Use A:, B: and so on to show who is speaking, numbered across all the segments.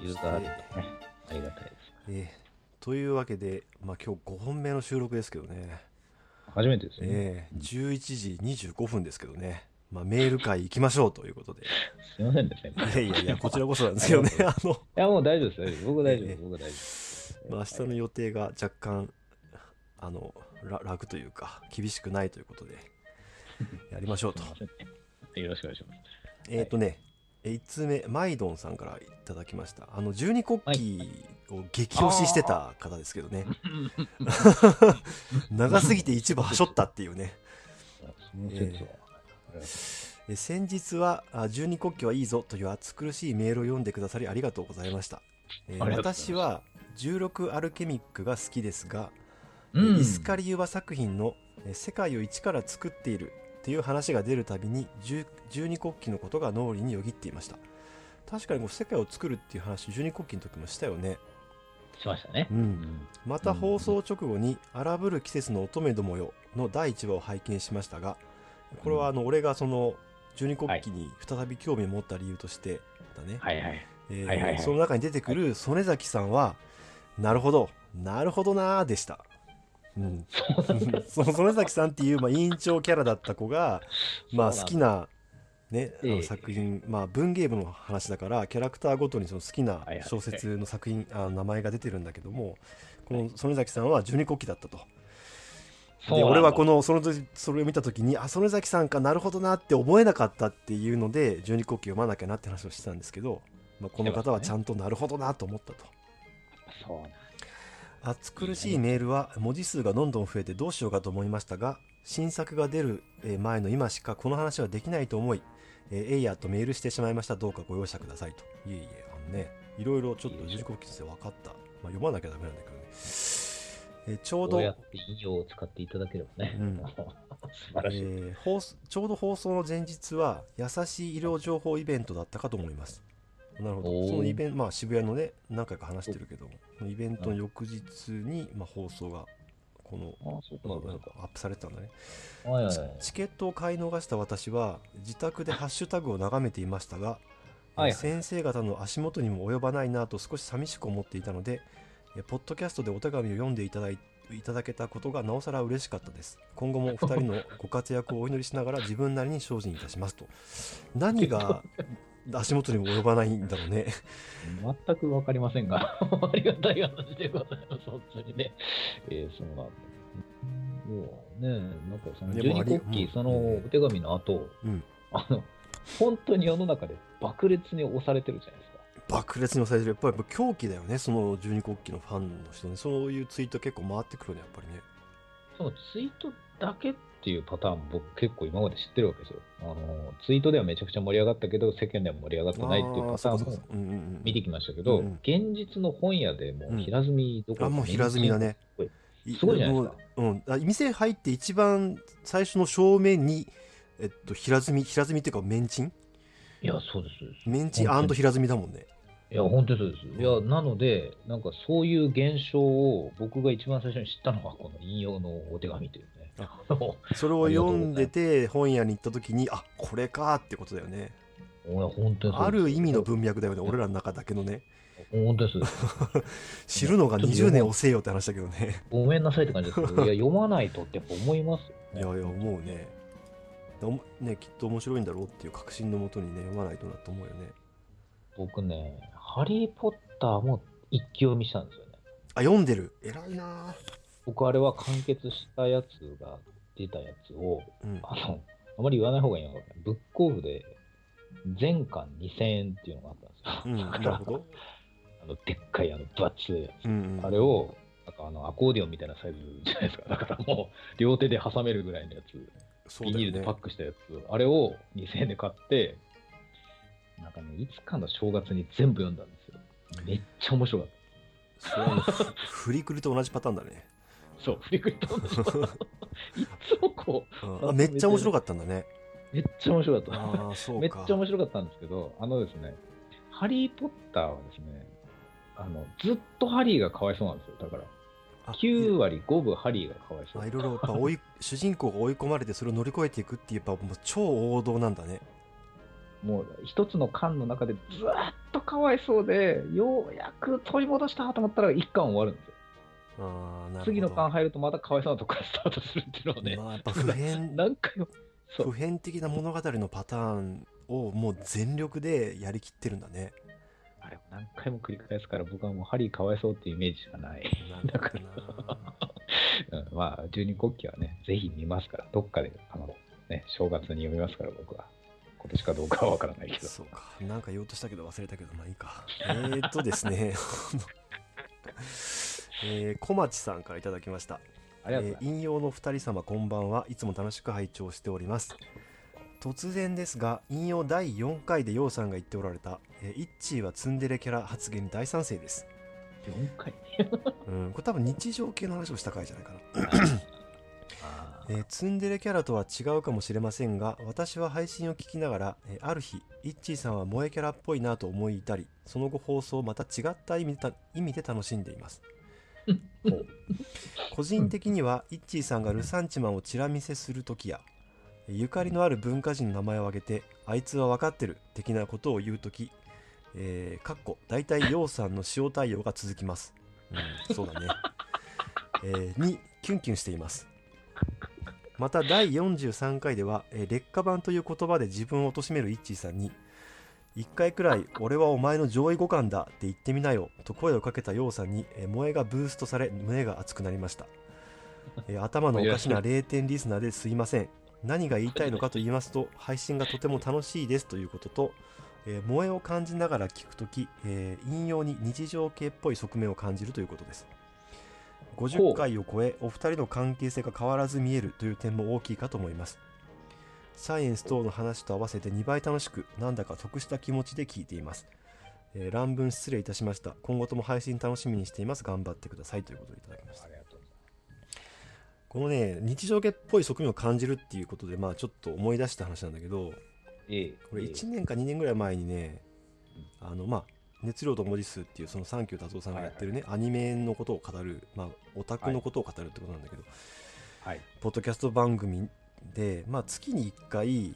A: ユーザーあってね、ありがたいです。
B: えーというわけで、まあ、今日5本目の収録ですけどね、
A: 初めてですよね。
B: えー11時25分ですけどね、まあ、メール会行きましょうということで、
A: すいませんですね。
B: いやいやいや、こちらこそなんですけどね、あの、
A: いや、もう大丈夫です。僕大丈
B: ええ
A: 夫。僕大丈夫です。
B: まあ、明日の予定が若干、あの、ら楽というか、厳しくないということで、やりましょうと
A: よろしくお願いします。
B: えっ、とね、1通目、マイドンさんからいただきました。あの、十二国旗を激推ししてた方ですけどね。長すぎて一部はしょったっていうね。え先日はあ十二国旗はいいぞという暑苦しいメールを読んでくださりありがとうございました。えー私は16アルケミックが好きですが、
A: うん
B: イスカリユバ作品のえー世界を一から作っているっていう話が出るたびに十十二国旗のことが脳裏によぎっていました。確かにこう世界を作るっていう話十二国旗の時もしたよね。
A: しましたね。
B: うん。
A: うん。
B: また放送直後に「荒ぶる季節の乙女どもよ」の第1話を拝見しましたがこれはあの俺がその十二国旗に再び興味を持った理由としてだね、
A: はいはい。
B: えーその中に出てくる曽根崎さんはなるほどなるほどなーでした、うん、その曽根崎さんっていう、まあ、委員長キャラだった子が、まあ、好きな、ね、あの作品、まあ、文芸部の話だからキャラクターごとにその好きな小説の作品、あの名前が出てるんだけどもこの曽根崎さんは十二国旗だったと。で俺はこ
A: の、
B: その時それを見た時にあ曽根崎さんかなるほどなって思えなかったっていうので十二国旗読まなきゃなって話をしてたんですけど、まあ、この方はちゃんとなるほどなと思ったと。
A: そう
B: 暑苦しいメールは文字数がどんどん増えてどうしようかと思いましたが新作が出るえー前の今しかこの話はできないと思い、えーエイヤーとメールしてしまいましたどうかご容赦くださいと。いえいえあのねいろいろちょっと十字国旗として分かった、まあ、読まなきゃダメなんだけどね、えーちょうど
A: こうやって引用を使っていただければね。
B: うん。
A: 素晴らしい。
B: えーちょうど放送の前日は優しい医療情報イベントだったかと思いますなるほど。そのイベントまあ渋谷のね何回か話してるけどイベントの翌日に、まあ、放送がこの、まあ、アップされてたんだね。
A: か。はいはい。
B: チケットを買い逃した私は自宅でハッシュタグを眺めていましたが、先生方の足元にも及ばないなと少し寂しく思っていたので、えーポッドキャストでお手紙を読んでいただいいただけたことがなおさら嬉しかったです。今後もお二人のご活躍をお祈りしながら自分なりに精進いたしますと。何が足元にも及ばないんだろうね
A: 全くわかりませんが、ありがたい話でございます、本当にね。えー、そうなんだ。そうね、なんかその十
B: でもあり
A: 二国旗、
B: うん
A: そのお手紙の後、
B: うん
A: あの、本当に世の中で爆裂に押されてるじゃないですか。
B: 爆裂に押されてるやっぱり狂気だよねその十二国旗のファンの人ねそういうツイート結構回ってくるねやっぱりね
A: そのツイートだけっていうパターン、僕結構今まで知ってるわけですよ。あの、ツイートではめちゃくちゃ盛り上がったけど、世間では盛り上がってないっていうパターンも見てきましたけど、
B: うんうん
A: 現実の本屋でもう平積みどころか
B: あもう平積みだね。
A: すごいじゃないですか。
B: もううん、あ店入って一番最初の正面に、えっと、平積み平積みっていうかメンチン
A: いや、そうです。
B: メンチン平積みだもんね。
A: いや、本当にそうです。いや、なので、なんかそういう現象を僕が一番最初に知ったのが、この引用のお手紙というね。
B: それを読んでて本屋に行った時にあこれかってことだよね。
A: 本当
B: ある意味の文脈だよね俺らの中だけのね。
A: 本当です。
B: 知るのが20年遅えよって話だけどね。
A: ごめんなさいって感じです。けど、いや、読まないとってやっぱ思いますね。
B: やいや思うね。ねきっと面白いんだろうっていう確信のもとにね読まないとなと思うよね。
A: 僕ね、ハリー・ポッターも一気読みしたんですよね。
B: あ読んでる。偉いな
A: 僕、あれは完結したやつが出たやつを、
B: うん
A: あの、あまり言わない方がいいのかな。ブックオフで全巻2000円っていうのがあったんですよ。
B: うん なるほど
A: あのでっかいあの分厚いやつ。
B: うんうん
A: あれを、なんかあのアコーディオンみたいなサイズじゃないですか。だからもう、両手で挟めるぐらいのやつ、ビニールでパックしたやつ、あれを2000円で買って、なんかね、いつかの正月に全部読んだんですよ。めっちゃ面白かっ
B: それはもうふフリクルと同じパターンだね、
A: た。そう、振り返ったんですよ。いつもこ
B: うんあめっちゃ面白かったんだね
A: う、めっちゃ面白かった。
B: ああそうか
A: めっちゃ面白かったんですけど、あのですね、ハリー・ポッターはですね、あのずっとハリーがかわいそうなんですよ。だから、
B: あ
A: 9割5分ハリーがかわいそう
B: あ。いろいろやっぱ追い 主人公が追い込まれてそれを乗り越えていくっていうやっぱもう超王道なんだね
A: もう一つの巻の中でずーっとかわいそうで、ようやく取り戻したと思ったら一巻終わるんですよ。次の巻入るとまたかわいそうなとこからスタートするっていうのをね、
B: まあ、やっぱ普遍
A: 何回も。
B: 普遍的な物語のパターンをもう全力でやりきってるんだね。
A: あれを何回も繰り返すから僕はもうハリーかわいそうっていうイメージしかない。
B: なるほどな。
A: うん、まあ、十二国旗はね、ぜひ見ますから、どっかで、あの、ね、正月に読みますから、僕は。今年かどうかは分からないけど。
B: そうか。なんか言おうとしたけど忘れたけどまあいいか。えー、っとですね えー小町さんからいただきました。
A: ありがとうございます。
B: えー引用の二人様こんばんは。いつも楽しく拝聴しております。突然ですが引用第4回でようさんが言っておられた、えーイッチーはツンデレキャラ発言に大賛成です、
A: 4回？
B: うん、これ多分日常系の話をした回じゃないかな。
A: あ
B: えーツンデレキャラとは違うかもしれませんが私は配信を聞きながら、えーある日イッチーさんは萌えキャラっぽいなと思い至りその後放送をまた違った意味で楽しんでいます 個人的にはイッチーさんがルサンチマンをチラ見せする時やゆかりのある文化人の名前を挙げてあいつは分かってる的なことを言う時えー、かっこ大体ヨウさんの塩対応が続きます、うん、そうだね、えーにキュンキュンしています。また第43回では、えー劣化版という言葉で自分を貶めるイッチーさんに一回くらい俺はお前の上位互換だって言ってみなよと声をかけたヨウさんに、えー萌えがブーストされ胸が熱くなりました、えー頭のおかしな 0点リスナーですいません。何が言いたいのかと言いますと配信がとても楽しいですということと、えー萌えを感じながら聞くとき、えー引用に日常系っぽい側面を感じるということです。50回を超えお二人の関係性が変わらず見えるという点も大きいかと思いますサイエンス等の話と合わせて2倍楽しくなんだか得した気持ちで聞いています、えー乱文失礼いたしました。今後とも配信楽しみにしています。頑張ってください。ということでいただきました。このね日常系っぽい側面を感じるっていうことでまあちょっと思い出した話なんだけど。
A: ええ。
B: これ
A: ええ。
B: 1年か2年ぐらい前にね、あのまあ熱量と文字数っていうそのサンキュー達夫さんがやってるね、アニメのことを語る、まあ、オタクのことを語るってことなんだけど、
A: はい。
B: ポッドキャスト番組で、まあ、月に1回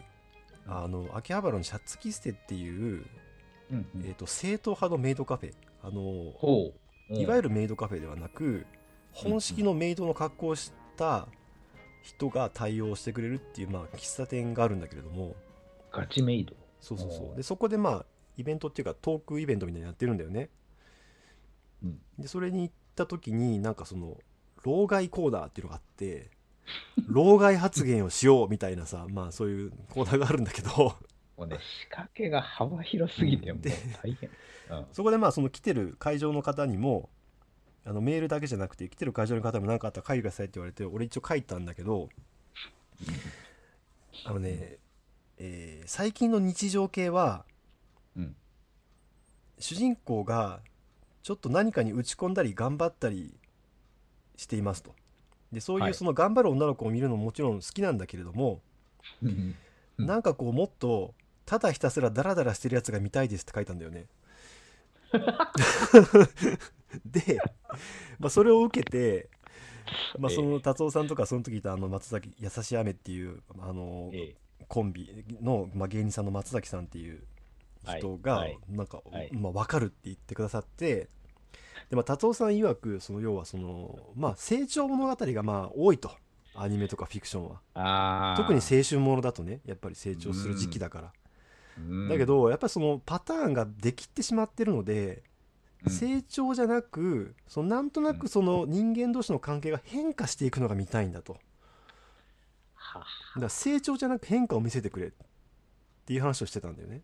B: あの秋葉原のシャツキステっていう、
A: うんうん。
B: えー、と正統派のメイドカフェ。あの。いわゆ
A: る、
B: るメイドカフェではなく本式のメイドの格好をした人が対応してくれるっていう、まあ、喫茶店があるんだけれども。
A: ガチメイド。
B: そうそうそう。でそこでまあイベントっていうかトークイベントみたいなのやってるんだよね。
A: うん。
B: でそれに行った時になんかその老害コーナーっていうのがあって老害発言をしようみたいなさ まあそういうコーナーがあるんだけど
A: もうね、仕掛けが幅広すぎて、もう大変。うん。
B: そこでまあその来てる会場の方にもあのメールだけじゃなくて来てる会場の方も何かあったら書いてくださいって言われて俺一応書いたんだけどあのね、えー最近の日常系は
A: うん。
B: 主人公がちょっと何かに打ち込んだり頑張ったりしていますとでそうい
A: はい。
B: うその頑張る女の子を見るのももちろん好きなんだけれども、
A: うんうん
B: なんかこうもっとただひたすらダラダラしてるやつが見たいですって書いたんだよね。で、まあ、それを受けて、まあ、その達夫さんとかその時いたあの松崎優しい雨っていうあの
A: ええ。
B: コンビの、まあ、芸人さんの松崎さんっていう人が、
A: はいはい。
B: なんか、
A: はい。
B: まあ、分かるって言ってくださってで、まあ、達夫さん曰くその要はその、まあ、成長物語がまあ多いと。アニメとかフィクションは。特に青春ものだとねやっぱり成長する時期だから、
A: うん。
B: だけ、どやっぱりそのパターンができてしまってるので、
A: うん。
B: 成長じゃなくそのなんとなくその人間同士の関係が変化していくのが見たいんだと。
A: は
B: だから成長じゃなく変化を見せてくれ。っていう話をしてたんだよね。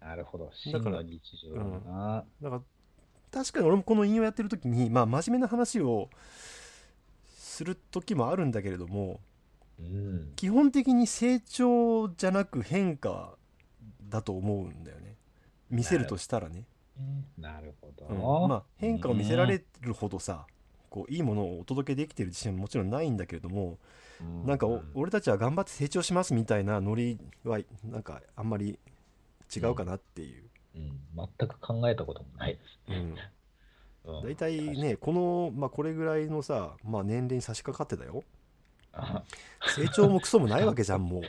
A: なるほど。
B: だ
A: 真
B: から
A: の日常だな。
B: だから確かに俺もこの引用やってる時にまあ真面目な話をする時もあるんだけれども
A: うん。
B: 基本的に成長じゃなく変化だと思うんだよね。見せるとしたらね、
A: なるほ
B: うん。
A: ど。
B: まあ変化を見せられるほどさこういいものをお届けできてる自信はもちろんないんだけれども
A: う
B: なんかお俺たちは頑張って成長しますみたいなノリはなんかあんまり違うかなっていう、
A: うん、全く考えたこともないです。
B: うん、
A: うん。
B: 大体ねこの、まあ、これぐらいのさ、まあ、年齢に差し掛かってたよ。
A: あ
B: 成長もクソもないわけじゃんもう。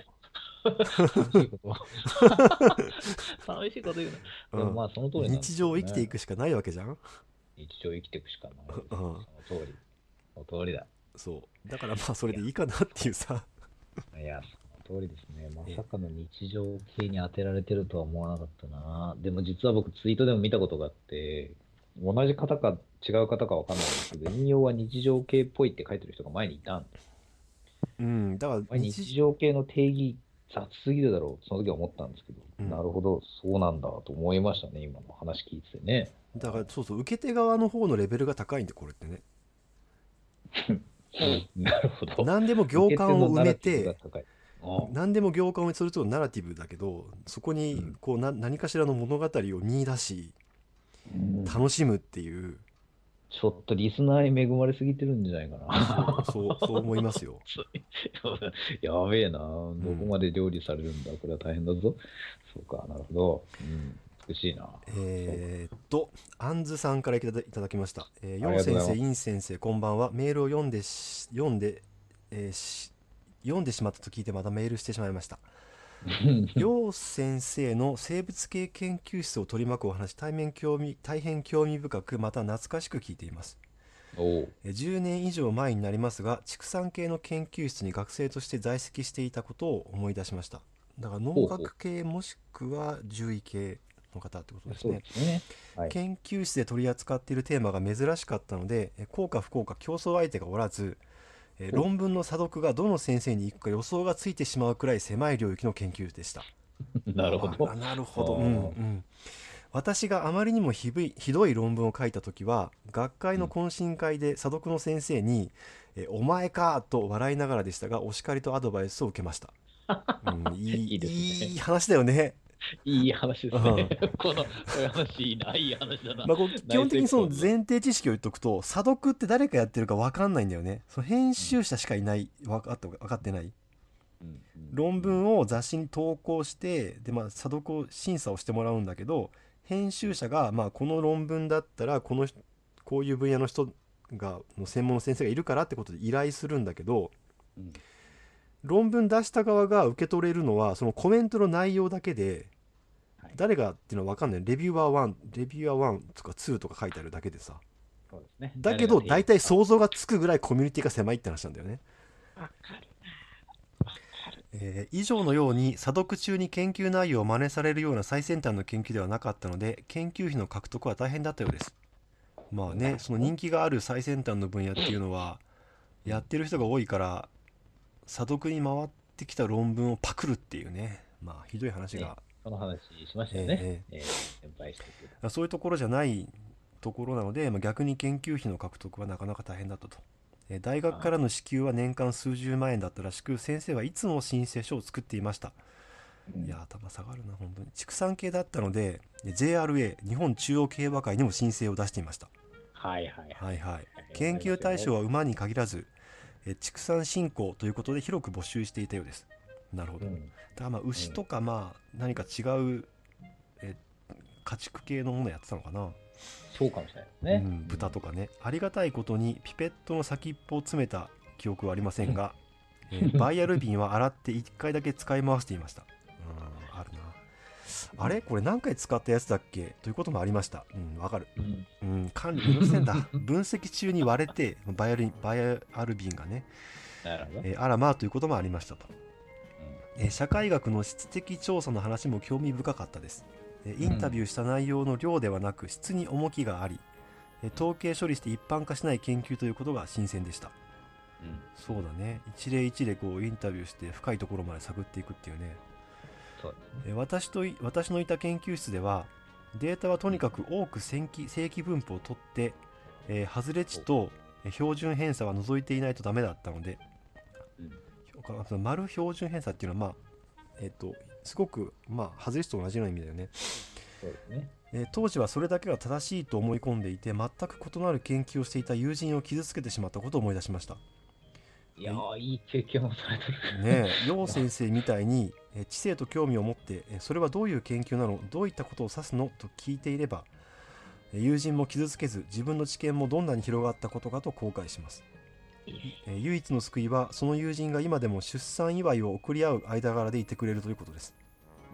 A: 寂しいこと。寂しいこと言うな。でもまあその通りなんです
B: 日常を生きていくしかないわけじゃん。
A: 日常生きていくしかない。
B: うん。
A: その通り。その通りだ。
B: そう。だからまあそれでいいかなっていうさ。
A: いや、通りですね。まさかの日常系に当てられてるとは思わなかったな。でも実は僕ツイートでも見たことがあって、同じ方か違う方かわかんないんですけど、引用は日常系っぽいって書いてる人が前にいたんです。
B: うんだから日
A: 日常系の定義雑すぎるだろう。その時は思ったんですけど、
B: うん
A: なるほど、そうなんだと思いましたね。今の話聞いててね。
B: だからそうそう受け手側の方のレベルが高いんでこれってね
A: なるほど。
B: 何でも行間を埋めて何でも行間をするとナラティブだけどそこに
A: うん
B: こうな何かしらの物語を見出し
A: うん
B: 楽しむっていう
A: ちょっとリスナーに恵まれすぎてるんじゃないかな。
B: そうそう思いますよ
A: やべえな。どこまで料理されるんだ。これは大変だぞ。そうか、なるほど。うん、美しいな。
B: えーっと、あんずさんからいただいただきました。えー、
A: あ
B: ヨウ先生、イン先生、こんばんは。メールを読んでし、読んで、えーし読んでしまったと聞いてまたメールしてしまいました。ヨウ先生の生物系研究室を取り巻くお話、大変興味大変興味深く、また懐かしく聞いています。
A: おう
B: えー10年以上前になりますが、畜産系の研究室に学生として在籍していたことを思い出しました。だから農学系もしくは獣医系の方ってことですね
A: ね。はい。
B: 研究室で取り扱っているテーマが珍しかったのでえ効か不効か競争相手がおらずえ
A: お
B: 論文の査読がどの先生に行くか予想がついてしまうくらい狭い領域の研究でした。
A: なるほど。
B: あ。なるほど、うんうん、私があまりにもひどい論文を書いた時は学会の懇親会で査読の先生に「えお前か!」と笑いながらでしたがお叱りとアドバイスを受けました、うん、いい
A: いいですね。
B: いい話だよね
A: いい話ですね。この、こういう話いいな。いい話だな。
B: まあ、こう基本的にその前提知識を言っとくと査読って誰がやってるか分かんないんだよねその編集者しかいない分かって分かってない論文を雑誌に投稿してで、まあ、査読を審査をしてもらうんだけど編集者が、まあ、この論文だったらこの人こういう分野の人がの専門の先生がいるからってことで依頼するんだけど
A: うん
B: 論文出した側が受け取れるのはそのコメントの内容だけで
A: はい
B: 誰がっていうのは分かんない。レビュアー1レビュアー1とか2とか書いてあるだけでさ。
A: そうですね。
B: だけど大体想像がつくぐらいコミュニティが狭いって話なんだよね。
A: わかる。
B: えー以上のように査読中に研究内容を真似されるような最先端の研究ではなかったので研究費の獲得は大変だったようです。まあねその人気がある最先端の分野っていうのはやってる人が多いから査読に回ってきた論文をパクるっていうね。まあひどい話が、
A: その話しましたよね。
B: え
A: えー先輩してく
B: そういうところじゃないところなので、まあ、逆に研究費の獲得はなかなか大変だったと。えー大学からの支給は年間数十万円だったらしく先生はいつも申請書を作っていました。
A: うん
B: いや頭下がるな本当に畜産系だったので JRA 日本中央競馬会にも申請を出していました
A: はいはいはい。
B: はいはい研究対象は馬に限らずえ畜産振興ということで広く募集していたようですなるほど、だ
A: うん。
B: からまあ牛とかまあ何か違うえ家畜系のものやってたのかな、
A: そうかもしれないですね。
B: うん、豚とかね。ありがたいことにピペットの先っぽを詰めた記憶はありませんが、えー バイアルビンは洗って1回だけ使い回していました。うんあるな。あれ？これ何回使ったやつだっけ？ということもありました。うんわかる。
A: うん。
B: うん管理せえんだ。分析中に割れてバイアルバイアルビンがね。えーあらまあということもありましたと、
A: うん
B: えー社会学の質的調査の話も興味深かったです、えーインタビューした内容の量ではなく質に重きがあり、えー統計処理して一般化しない研究ということが新鮮でした。
A: うん。
B: そうだね。一例一例こうインタビューして深いところまで探っていくっていうね。
A: そうね。
B: えー私とい私のいた研究室ではデータはとにかく多く正規正規分布を取って、えー外れ値とえー標準偏差は除いていないとダメだったので
A: うん
B: その丸標準偏差っていうのはまあえっ、とすごくまあ外れ値と同じような意味だよね、
A: ね。
B: えー当時はそれだけが正しいと思い込んでいて全く異なる研究をしていた友人を傷つけてしまったことを思い出しました。
A: いやー、いい経験をされてる。
B: ねえ楊先生みたいにえー知性と興味を持ってえーそれはどういう研究なの？どういったことを指すの？と聞いていればえー友人も傷つけず自分の知見もどんなに広がったことかと後悔しますえー唯一の救いはその友人が今でも出産祝いを送り合う間柄でいてくれるということです、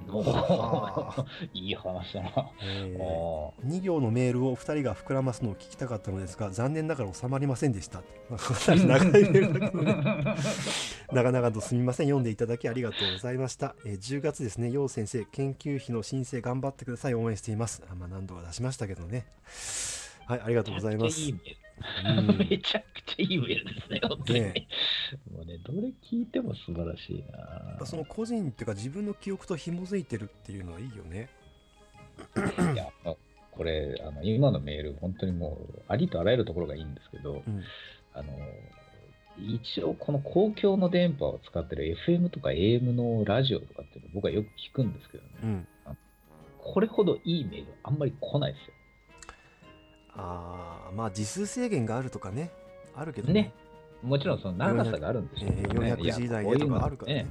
A: お
B: あ
A: ー。いい話だな。
B: えー
A: あ
B: 2行のメールを2人が膨らますのを聞きたかったのですが残念ながら収まりませんでした。かなり長いメールだけどね長々とすみません。読んでいただきありがとうございました、えー10月ですね陽先生研究費の申請頑張ってください。応援しています。あまあ何度か出しましたけどねはいありがとうございます。
A: めちゃくちゃいいメール。
B: うん。
A: めちゃくちゃいいメールですね、本当に。
B: ね。
A: もうね、どれ聞いても素晴らしいな。
B: ぱ。その個人っていうか自分の記憶と紐づいてるっていうのはいいよね。
A: いや、あこれ、あの今のメール、本当にもう、ありとあらゆるところがいいんですけど、
B: うん。
A: あの一応、この公共の電波を使ってる FM とか AM のラジオとかっていうの僕はよく聞くんですけどね、
B: うん。
A: これほどいいメール、あんまり来ないですよ。
B: ああまあ時数制限があるとかねあるけどね
A: ねもちろんその長さがあるんでしょうけどね。
B: 400時代でとかあるからね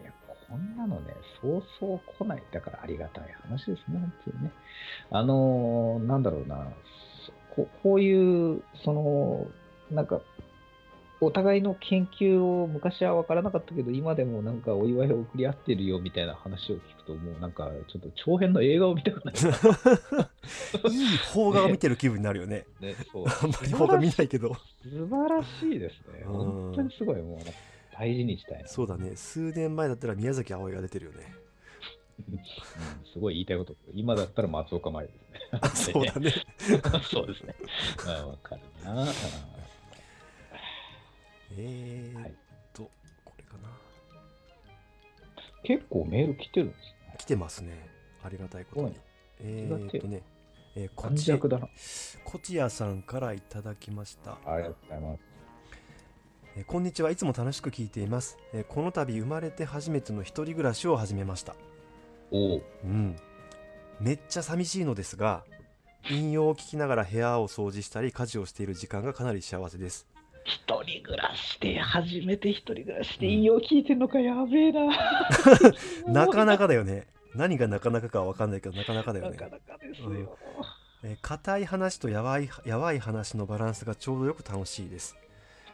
A: いや、こんなのね、そうそう来ない。だからありがたい話ですね、本当にね。あのーなんだろうな、そここういう、その、なんか、お互いの研究を昔は分からなかったけど、今でもなんかお祝いを送り合ってるよみたいな話を聞くと、もうなんかちょっと長編の映画を見たくなる。
B: いい邦画を見てる気分になるよね
A: ね、そう
B: あんまり邦画見ないけど
A: 素晴らしいですね。
B: うん
A: 本当にすごい、もう大事にしたいな。
B: そうだね数年前だったら宮崎あおいが出てるよね
A: うんすごい言いたいこと。今だったら松岡茉優ですね。
B: そうだね
A: そうですね。あわかるな。うん
B: えーっ
A: はい。
B: とこれかな。
A: 結構メール来てるんですね。
B: 来てますね。ありがたいことに。えーっとねえーこ
A: 感
B: ち
A: 弱だな。
B: こちやさんからいただきました。
A: ありがとうございます。
B: えーこんにちは。いつも楽しく聞いています、えーこの度生まれて初めての一人暮らしを始めました。
A: おお。
B: うん。めっちゃ寂しいのですが引用を聞きながら部屋を掃除したり家事をしている時間がかなり幸せです
A: 一人暮らしで、初めて一人暮らしで引用聞いてんのか、やべえな。
B: なかなかだよね。何がなかなかかは分かんないけどなかなかだよね。
A: なかなかですよ。
B: うん。えー硬い話とやばいやばい話のバランスがちょうどよく楽しいです、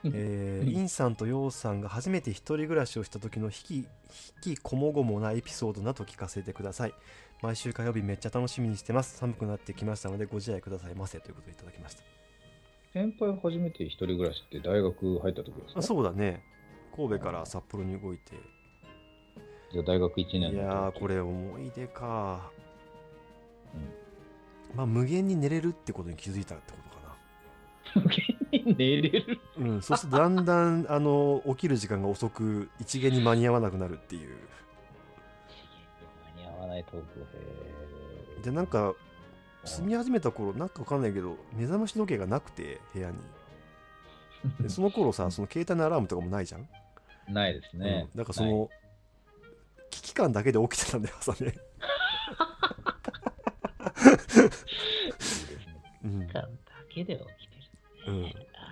B: えーインさんとヨウさんが初めて一人暮らしをした時の引き引きこもごもなエピソードなど聞かせてください。毎週火曜日めっちゃ楽しみにしてます。寒くなってきましたのでご自愛くださいませということでいただきました
A: 先輩初めて一人暮らしって大学入った時ですか？
B: あそうだね。神戸から札幌に動いて。
A: じゃあ大学1年
B: いやーこれ思い出か、
A: うん。
B: まあ無限に寝れるってことに気づいたってことかな。
A: 無限に寝れる？
B: うん、そしてだんだんあの起きる時間が遅く一元に間に合わなくなるっていう。
A: 間に合わないトーク
B: でなんか住み始めた頃なんかわかんないけど目覚まし時計がなくて部屋に でその頃さその携帯のアラームとかもないじゃん、
A: ないですね。
B: うん、だからその、危機感だけで起きてたんだよ朝ね、
A: いいですね。
B: うん
A: 時間だけで起きてる。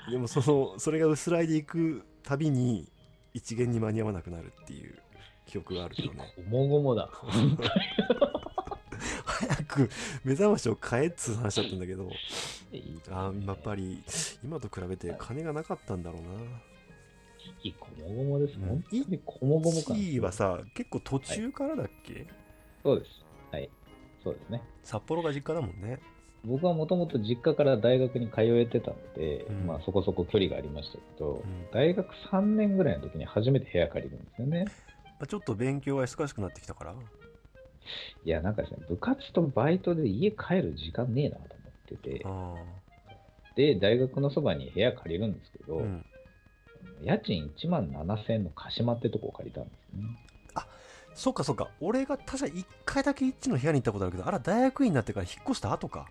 B: うん、でもそのそれが薄らいでいくたびに一元に間に合わなくなるっていう記憶があるけどね
A: ごもごもだ。
B: 目覚ましを変えっつう話だったんだけどあーやっぱり今と比べて金がなかったんだろうない
A: いこもごもです。
B: うん
A: 本当にこもごも感。
B: 1はさ結構途中からだっけ、
A: そうです。はい。そうですね。
B: 札幌が実家だもんね
A: 僕はもともと実家から大学に通えてたので、
B: うん
A: まあそこそこ距離がありましたけど、
B: ん
A: 大学3年ぐらいの時に初めて部屋借りるんですよね。
B: まあ、ちょっと勉強が忙しくなってきたから
A: いや、なんかですね、部活とバイトで家帰る時間ねえなと思ってて、
B: あ
A: で、大学のそばに部屋借りるんですけど、
B: あうん。
A: 家賃1万7000円の鹿島ってとこを借りたんですね。
B: そっかそっか。俺が確か1回だけ一致の部屋に行ったことあるけどあら大学院になってから引っ越した後か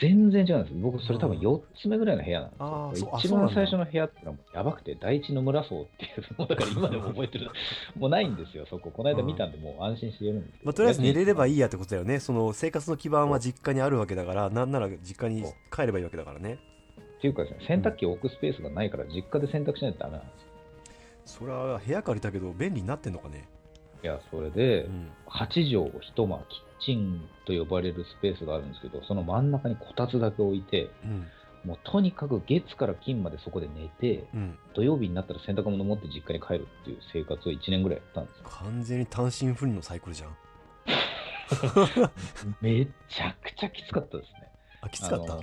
A: 全然違うんです。僕、それ多分
B: うん
A: 4つ目ぐらいの部屋なんですよ。一番最初の部屋ってのはもうやばくて、第一野村荘っていう、もうだから今でも覚えてる、もうないんですよ、そこ。この間見たんで、もう安心して言えるんですけど。
B: まあ、とりあえず寝れればい
A: い。
B: いやってことだよねその生活の基盤は実家にあるわけだからなんなら実家に帰ればいいわけだからね
A: っていうかですね、洗濯機を置くスペースがないから、実家で洗濯しないとダメなんですよ。
B: それは部屋借りたけど便利になってんのかね
A: いや、それで、
B: うん
A: 8畳を一間、キッチンと呼ばれるスペースがあるんですけど、その真ん中にこたつだけ置いて、
B: うん
A: もうとにかく月から金までそこで寝て、
B: うん
A: 土曜日になったら洗濯物持って実家に帰るっていう生活を1年ぐらいやったんですよ。
B: 完全に単身赴任のサイクルじゃん
A: めちゃくちゃきつかったですね。
B: あきつかった？
A: あの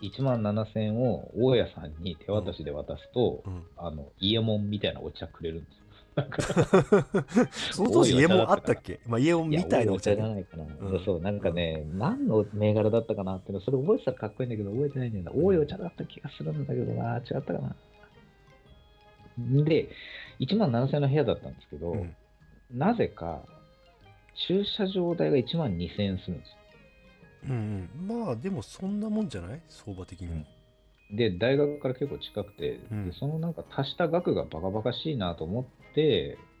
A: 1万7000円を大家さんに手渡しで渡すと、
B: うん
A: あの、イエモンみたいなお茶くれるんですよ。
B: その当時家もあったっけ？まあ家もみたいなお茶
A: じゃないかな、
B: うん。
A: そう、なんかね、何の銘柄だったかなっての、それ覚えてたらかっこいいんだけど、覚えてないんだよな。多いお茶だった気がするんだけどな、違ったかな。で、1万7000円の部屋だったんですけど、
B: うん。
A: なぜか、駐車場代が1万2000円するんですよ。
B: うんうん。まあでもそんなもんじゃない？相場的にも。
A: で、大学から結構近くて、
B: うん。
A: でそのなんか足した額がバカバカしいなと思って、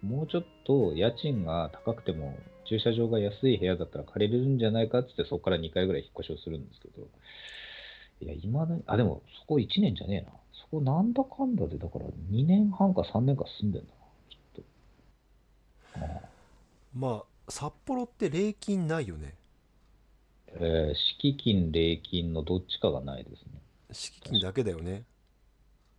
A: もうちょっと家賃が高くても、駐車場が安い部屋だったら借りれるんじゃないかっつって、そこから2回ぐらい引っ越しをするんですけど、いや、今だに、あ、でもそこ1年じゃねえな。そこなんだかんだで、だから2年半か3年か住んでんだな、きっと。ああ
B: まあ札幌って礼金ないよね
A: えー敷金、礼金のどっちかがないですね。
B: 敷金だけだよね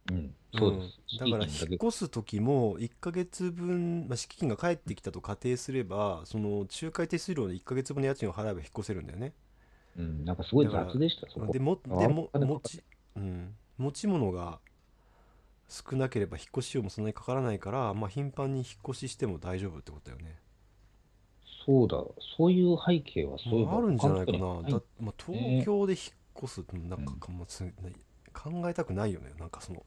A: うん、そうです。
B: ん。だから引っ越す時も1ヶ月分、まあ、敷金が返ってきたと仮定すればその仲介手数料で1ヶ月分の家賃を払えば引っ越せるんだよね。
A: うん、なんかすごい雑でした、そこ。
B: でも
A: あ
B: でも持ち,、うん、持ち物が少なければ引っ越し費用もそんなにかからないから、まあ、頻繁に引っ越ししても大丈夫ってことだよね。
A: そうだ、そういう背景はそういえば
B: あるんじゃないかな。だ、まあ、東京で引っ越すってなんかか、まあつ考えたくないよね。なんかその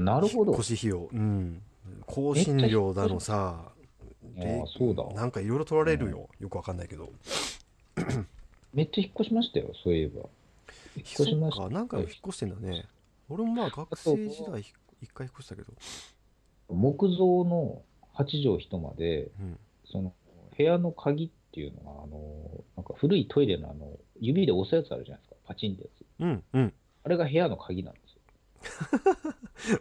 A: なるほど。
B: 引っ越し費用。うん。更新料だのさ
A: ああそうだ。
B: なんかいろいろ取られるよ、よくわかんないけど。
A: めっちゃ引っ越しましたよ、そういえば。引っ越しました。
B: そっか引っ越してんだね。俺もまあ学生時代ひ一回引っ越したけど。
A: 木造の8畳一間で、
B: うん。
A: その部屋の鍵っていうのが、あの、なんか古いトイレのあの、指で押すやつあるじゃないですか、パチンってやつ。
B: うんうん。
A: あれが部屋の鍵なんですよ。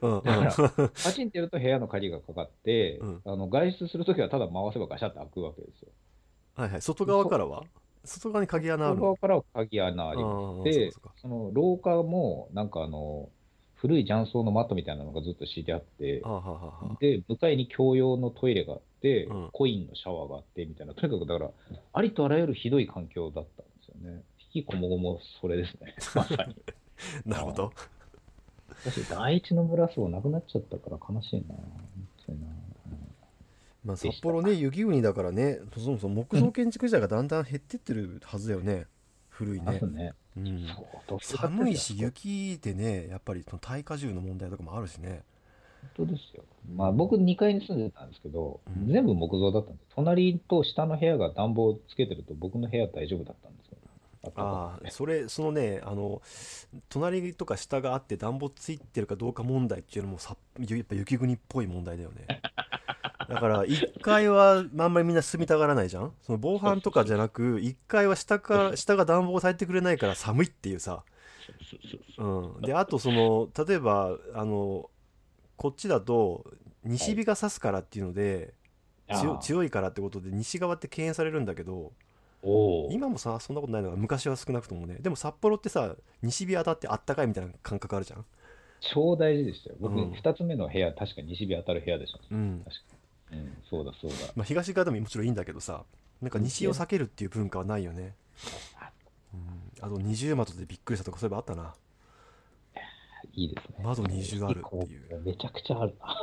B: うんうん。
A: だから パチンってやると部屋の鍵がかかって、
B: うん。
A: あの外出するときはただ回せばガシャって開くわけですよ。
B: はいはい外側からは？外側に鍵穴あるの？
A: 外側からは鍵穴あり
B: あ
A: ます。
B: あ
A: で
B: そ
A: の廊下も、なんかあの、古い雀荘のマットみたいなのがずっと敷いてあって
B: はあはあはあ
A: で、向かいに共用のトイレがあって、
B: うん。
A: コインのシャワーがあってみたいな、とにかくだから、ありとあらゆるひどい環境だったんですよね。引きこもごもそれですね、まさに。
B: なるほど。
A: 私、第一の村荘なくなっちゃったから悲しいな。
B: まあ札幌ね雪国だからねそもそも木造建築自体がだんだん減ってってるはずだよね。古いね。
A: ね。
B: うん。寒いし雪でねやっぱりその耐荷重の問題とかもあるしね。
A: 本当ですよ。まあ僕2階に住んでたんですけど、
B: うん。
A: 全部木造だったんです。隣と下の部屋が暖房つけてると僕の部屋大丈夫だったんで
B: ああそれそのねあの隣とか下があって暖房ついてるかどうか問題っていうのもさやっぱ雪国っぽい問題だよね。だから1階はあんまりみんな住みたがらないじゃん？その防犯とかじゃなく1階は下か下が暖房されてくれないから寒いっていうさ。
A: そう
B: ん、であとその例えばあのこっちだと西日が差すからっていうので、強いからってことで西側って敬遠されるんだけど。今もさそんなことないのが昔は少なくともねでも札幌ってさ西日当たってあったかいみたいな感覚あるじゃん
A: 超大事でしたよ。僕、
B: うん
A: 2つ目の部屋、確か西日当たる部屋でした。
B: うん、
A: 確かに。うん、そうだそうだ。
B: まあ、東側でももちろんいいんだけどさなんか西を避けるっていう文化はないよね、うん、あと二重窓でびっくりしたとかそういえばあったない
A: いですね。
B: 窓二重あるっていう
A: めちゃくちゃあるな。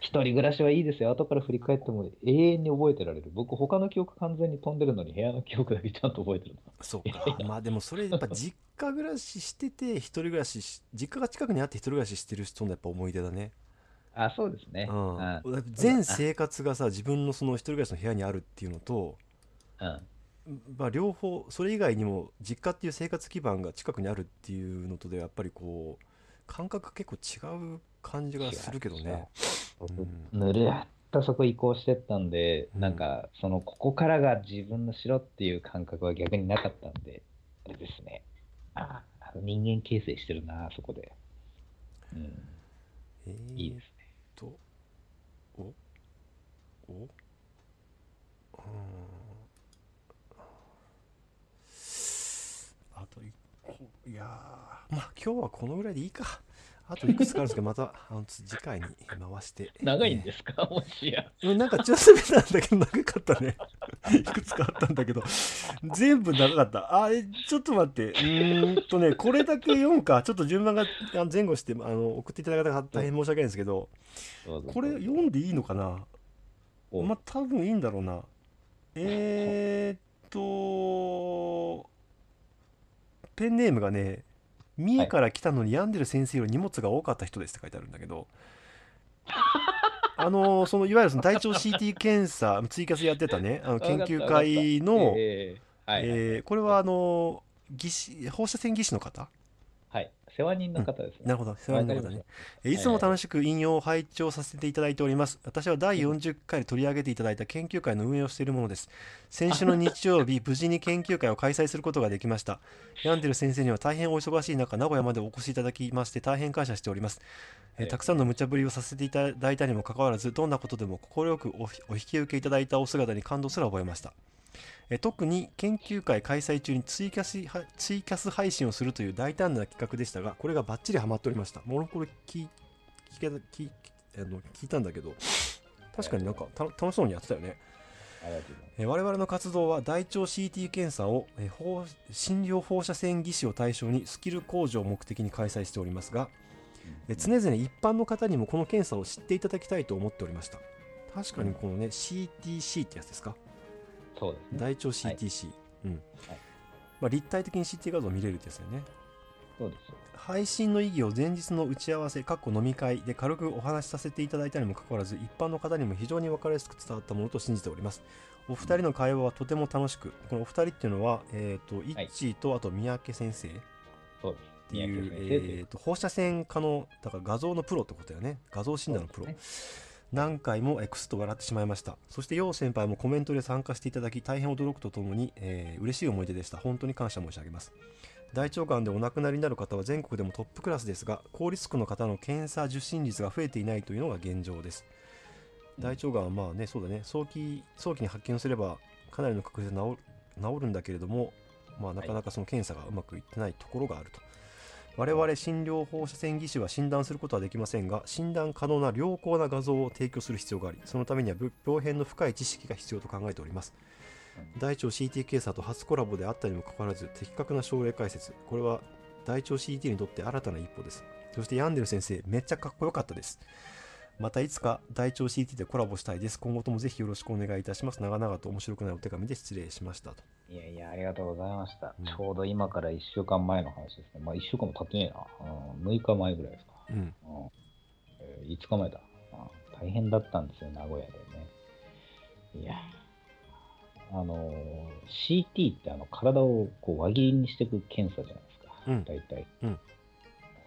A: 一人暮らしはいいですよ。後から振り返っても永遠に覚えてられる。僕、他の記憶完全に飛んでるのに、部屋の記憶だけちゃんと覚えてるな。
B: そうかまあでもそれやっぱ実家暮らししてて一人暮らしし実家が近くにあって一人暮らししてる人のやっぱ思い出だね、
A: あ、そうですね。
B: う
A: うんん。うん。
B: 全生活がさ自分のその一人暮らしの部屋にあるっていうのと、まあ、両方それ以外にも実家っていう生活基盤が近くにあるっていうのとでやっぱりこう感覚が結構違う感じがするけどね。
A: ぬるっとそこ移行してったんで、
B: うん。
A: なんか、その、ここからが自分の城っていう感覚は逆になかったんで、あれですね。ああの人間形成してるな、そこで。うん、
B: えー、
A: いいですね。
B: とおおうん。あと1個いやーまあ今日はこのぐらいでいいかあといくつかあるんですけどまたあの次回に回して
A: 長いんですか、もしや。
B: うんなんかちょっと目なんだけど長かったね。いくつかあったんだけど。全部長かった。あえちょっと待って。うーんとねこれだけ読むか。ちょっと順番が前後してあの送っていただいた方大変申し訳ないんですけどこれ読んでいいのかな？
A: お。
B: まあ多分いいんだろうな。えー、っとペンネームがね三重から来たのに病んでる先生より荷物が多かった人ですって書いてあるんだけど あのそのいわゆるその大腸 CT 検査ツイキャスやってたねあの研究会の、
A: えーはい、
B: えーこれはあの技師放射線技師の方
A: はい。世話人の方ですね。
B: なるほど世話人の方ねえーいつも楽しく引用を拝聴させていただいております。私は第40回で取り上げていただいた研究会の運営をしているものです。先週の日曜日、無事に研究会を開催することができました。ヤンデル先生には大変お忙しい中、名古屋までお越しいただきまして大変感謝しております。えたくさんの無茶ぶりをさせていただいたにもかかわらず、どんなことでも快くおお引き受けいただいたお姿に感動すら覚えました。えー特に研究会開催中にツイキャスはツイキャス配信をするという大胆な企画でしたが、これがバッチリハマっておりました。もう俺これ聞い聞聞あの聞いたんだけど、確かになんかた楽しそうにやってたよね。えー我々の活動は大腸 CT 検査を、え診療放射線技師を対象にスキル向上を目的に開催しておりますが、えー常々一般の方にもこの検査を知っていただきたいと思っておりました確かにこのね CTC ってやつですか？
A: そうですね。
B: 大腸 CTC、うんまあ、立体的に CT 画像を見れるってやつだよね
A: そうです。
B: 配信の意義を前日の打ち合わせ、かっこ飲み会で軽くお話しさせていただいたにもかかわらず、一般の方にも非常に分かりやすく伝わったものと信じております。お二人の会話はとても楽しく、このお二人っていうのは、えっ、と、イッチーとあと三宅先生っ
A: そうです。
B: ていう、えっ、と、放射線科の、だから画像のプロってことだよね。画像診断のプロ。何回もエクスと笑ってしまいました。そして、楊先輩もコメントで参加していただき、大変驚くとともに、えー嬉しい思い出でした。本当に感謝申し上げます。大腸がんでお亡くなりになる方は全国でもトップクラスですが、高リスクの方の検査受診率が増えていないというのが現状です。大腸がんはまあね、そうだね、早期早期に発見すれば、かなりの確率で治る治るんだけれども、まあ、なかなかその検査がうまくいってないところがあると。我々診療放射線技師は診断することはできませんが診断可能な良好な画像を提供する必要がありそのためには病変の深い知識が必要と考えております。大腸 CT 検査と初コラボであったにもかかわらず的確な症例解説。これは大腸 CT にとって新たな一歩です。そしてヤンデル先生めっちゃかっこよかったです。またいつか大腸 CT でコラボしたいです。今後ともぜひよろしくお願いいたします。長々と面白くないお手紙で失礼しましたと。
A: いやいや、ありがとうございました。
B: うん。
A: ちょうど今から1週間前の話ですね。まあ1週間も経ってねえな。うん、6日前ぐらいですか。
B: うん。
A: うん。えー5日前だ、うん大変だったんですよ、名古屋でね。いや、あのー CT ってあの体をこう輪切りにしていく検査じゃないですか、
B: うん。
A: 大体、
B: うん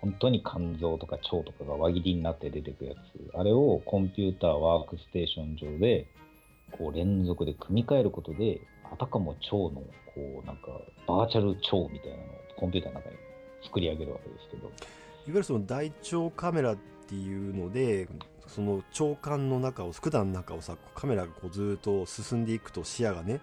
A: 本当に肝臓とか腸とかが輪切りになって出てくやつ、あれをコンピューターワークステーション上でこう連続で組み替えることで、あたかも腸のこうなんかバーチャル腸みたいなのをコンピューターの中に作り上げるわけですけど、
B: いわゆるその大腸カメラっていうのでその腸管の中を管の中をさカメラがこうずっと進んでいくと視野がね、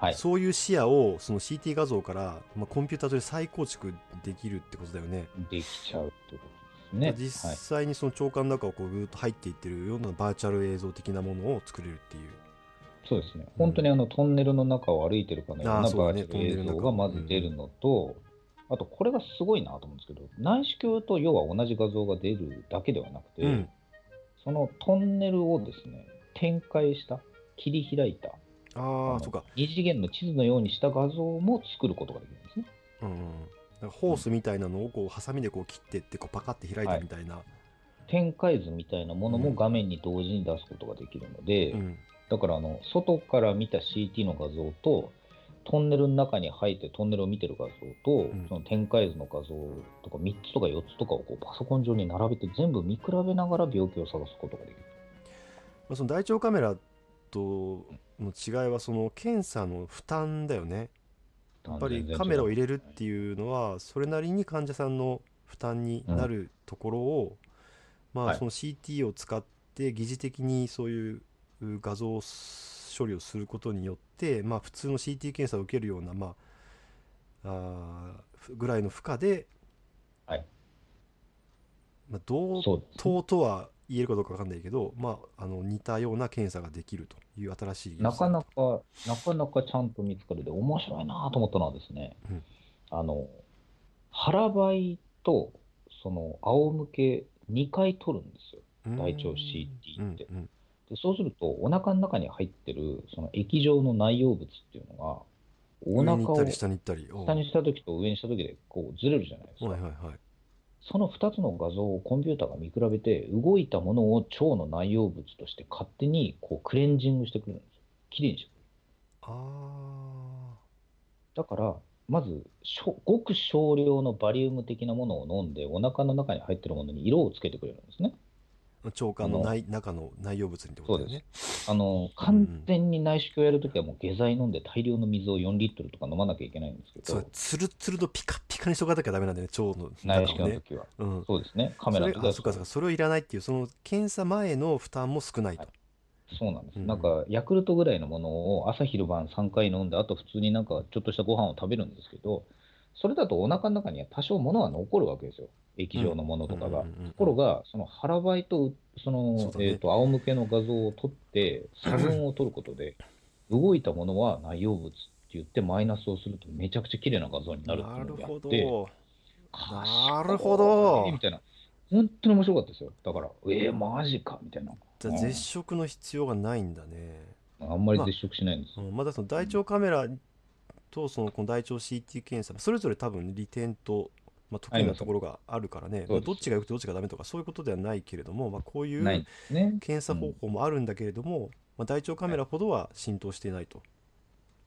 A: はい、
B: そういう視野をその CT 画像から、まあ、コンピューター上で再構築できるってことだよね。
A: できちゃうってことですね。
B: 実
A: はい
B: 際にその腸管の中をこうぐーっと入っていってるようなバーチャル映像的なものを作れるっていう。
A: そうですね。本当にあのトンネルの中を歩いてるかのようなバーチャル映像がまず出るのと、あとこれがすごいなと思うんですけど、内視鏡と要は同じ画像が出るだけではなくて、
B: うん
A: そのトンネルをですね、展開した、切り開いた、
B: あ
A: の
B: あそうか。
A: 二次元の地図のようにした画像も作ることができるんですね。
B: うんうん、だからホースみたいなのをこうハサミでこう切ってってこうパカって開いたみたいな。
A: 展開図みたいなもの
B: うん
A: も画面に同時に出すことができるので、
B: うん
A: だからあの外から見た CT の画像とトンネルの中に入ってトンネルを見てる画像と、
B: ん
A: その展開図の画像とか3つとか4つとかをこうパソコン上に並べて全部見比べながら病気を探すことができる。
B: まあ、その大腸カメラとの違いはその検査の負担だよね。やっぱりカメラを入れるっていうのはそれなりに患者さんの負担になるところを、ま
A: はい。
B: あその CT を使って疑似的にそういう画像処理をすることによって、まあ、普通の CT 検査を受けるような、まあ、あーぐらいの負荷で、
A: はい。
B: まあ、同等とは言えるかどうかわかんないけど、まあ、あの似たような検査ができるという新しい
A: なかなか、なかなかちゃんと見つかるで、面白いなと思ったのはですね、
B: うん。
A: あの、腹ばいと、その、仰向け2回取るんですよ。
B: うん。
A: 大腸 CT って。
B: うんうん。
A: でそうすると、お腹の中に入ってる、その液状の内容物っていうのが、お腹を下
B: 下に
A: したときと上にしたときで、こう、ずれるじゃないですか。
B: はいはいはい。
A: その2つの画像をコンピューターが見比べて、動いたものを腸の内容物として勝手にこうクレンジングしてくれるんですよ。きれいにしてくれる。
B: あ
A: だから、まず、しょごく少量のバリウム的なものを飲んで、お腹の中に入ってるものに色をつけてくれるんですね。
B: あ、腸管の内中の内容物にってことだよね。
A: あの、完全に内視鏡やるときはもう下剤飲んで大量の水を4リットルとか飲まなきゃいけないんですけ
B: そう
A: ど、
B: つるつるとピカピカにしとかなきゃダメなんだよね、腸の
A: 内視。鏡のときは。
B: うん。
A: そうですね。カメラの時は
B: そかそっか、それをいらないっていう、その検査前の負担も少ないと。
A: そうなんです。
B: うん
A: なんか、ヤクルトぐらいのものを朝昼晩3回飲んで、あと普通になんかちょっとしたご飯を食べるんですけど、それだとお腹の中には多少物は残るわけですよ。液状のものとかが。ところが、その腹ばいと、その、えっ、と、仰向けの画像を撮って、差分を取ることで、動いたものは内容物って言ってマイナスをするとめちゃくちゃ綺麗な画像になるっていうの
B: なるほ
A: があって、
B: なるほど
A: みたいな。本当に面白かったですよ。だから、えー、マジかみたいな。
B: じゃあ絶食の必要がないんだね。
A: あんまり絶食しないんですよ。
B: うん、まだその大腸カメラとそのこの大腸 CT 検査、それぞれ多分利点と、まあ、得意なところがあるからね、まあどっちが良くてどっちがダメとかそういうことではないけれども、まあ、こうい
A: う。
B: 検査方法もあるんだけれども、まあ、大腸カメラほどは浸透していないと。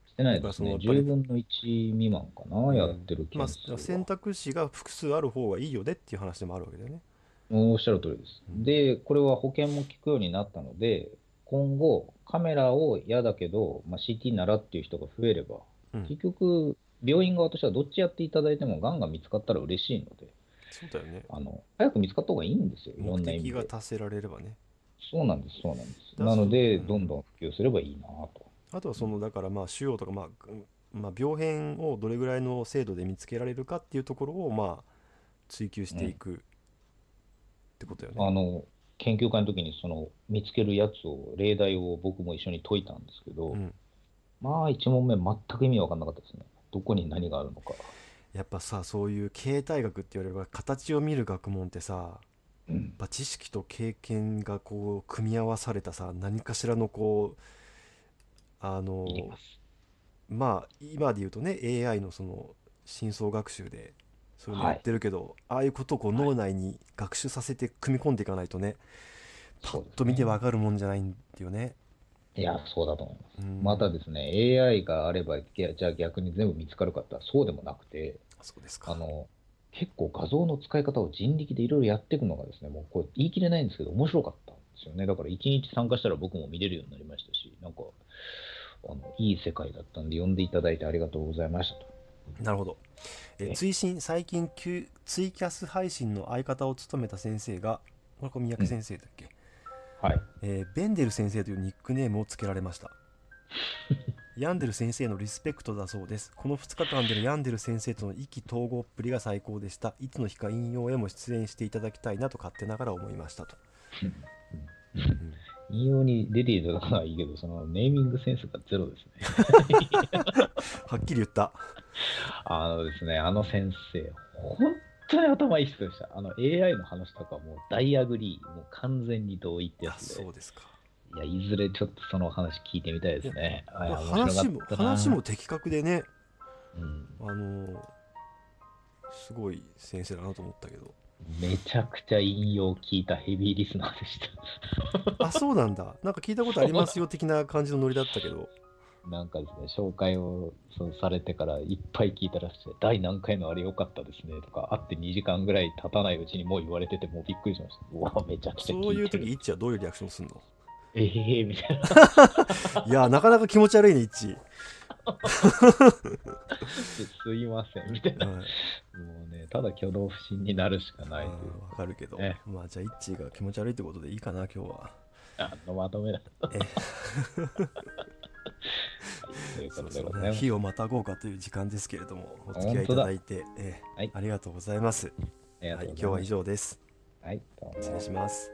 A: してないですね。
B: だからそのやっぱり
A: 10分の1未満かな、やってる
B: まあ選択肢が複数ある方がいいよねっていう話でもあるわけだよね。
A: おっしゃる通りです。
B: うん
A: で、これは保険も効くようになったので、今後、カメラを嫌だけど、まあ、CT ならっていう人が増えれば、
B: うん
A: 結局、病院側としてはどっちやっていただいても、がんが見つかったら嬉しいので、
B: そうだよね。
A: あの早く見つかった方がいいんですよ、いろ
B: 目
A: んな意味で。
B: 的が達せられればね。
A: そうなんです、そうなんです。なので、どんどん普及すればいいなと。
B: あとはそのだからまあ腫瘍とかまあ、うんまあ、病変をどれぐらいの精度で見つけられるかっていうところをまあ追求していくってことよね。
A: あの研究会の時にその見つけるやつを、例題を僕も一緒に解いたんですけど、
B: うん、
A: まあ、1問目、全く意味わかんなかったですね。どこに何があるのか。
B: やっぱさそういう形態学って言われれば形を見る学問ってさや
A: うん
B: っぱ知識と経験がこう組み合わされたさ何かしらのこうあの
A: ま
B: あ今で言うとね AI のその深層学習でそういうのやってるけど、ああいうことをこう脳内に学習させて組み込んでいかないとねパッ
A: そうですね
B: と見てわかるもんじゃないんだよね。
A: いや、そうだと思います。
B: うん
A: またですね、AI があれば、じゃあ逆に全部見つかるかってそうでもなくて、
B: そうですか。
A: あの、結構画像の使い方を人力でいろいろやっていくのがですね、もうこれ言い切れないんですけど、面白かったんですよね。だから一日参加したら僕も見れるようになりましたし、なんか、あのいい世界だったんで、呼んでいただいてありがとうございましたと。
B: なるほど。え
A: え
B: 追伸最近ツイキャス配信の相方を務めた先生がこれこれ三宅先生だっけ、
A: はい。
B: えーベンデル先生というニックネームをつけられました。ヤンデル先生のリスペクトだそうです。この2日間でのヤンデル先生との意気投合っぷりが最高でした。いつの日か引用へも出演していただきたいなと勝手ながら思いましたと、う ん
A: 引用に出ていただくのはいいけど、そのネーミングセンスがゼロですね。
B: はっきり言った。
A: あのですね、あの先生、本当に頭いい人でした。あの AI の話とかもう大 agree、もう完全に同意ってや
B: あ
A: つで。
B: そうですか
A: いや、いずれちょっとその話聞いてみたいですね。
B: 話も話も的確でね
A: うん、
B: あのーすごい先生だなと思ったけど
A: めちゃくちゃ引用聞いたヘビーリスナーでした。
B: あそうなんだなんか聞いたことありますよ的な感じのノリだったけど
A: なんかですね、紹介をそうされてからいっぱい聞いたらしくて、第何回のあれ良かったですねとか、会って2時間ぐらい経たないうちにもう言われてて、もうびっくりしました。うわ、めちゃくちゃ。
B: そういう時イッチはどういうリアクションするの？
A: ええみたいな。
B: いやなかなか気持ち悪いねイッチ、
A: すいません、みたいな。
B: はい
A: もうね、ただ挙動不審になるしかない
B: わかるけど、
A: ね
B: まあじゃあイッチが気持ち悪いってことでいいかな今日は
A: あのまとめだ。
B: そうそう
A: でございます。
B: 日をまたごうかという時間ですけれども、お付き合いいただいて、えー
A: はい
B: ありがとうございます。はい、今日は以上です。
A: はい、
B: 失礼します。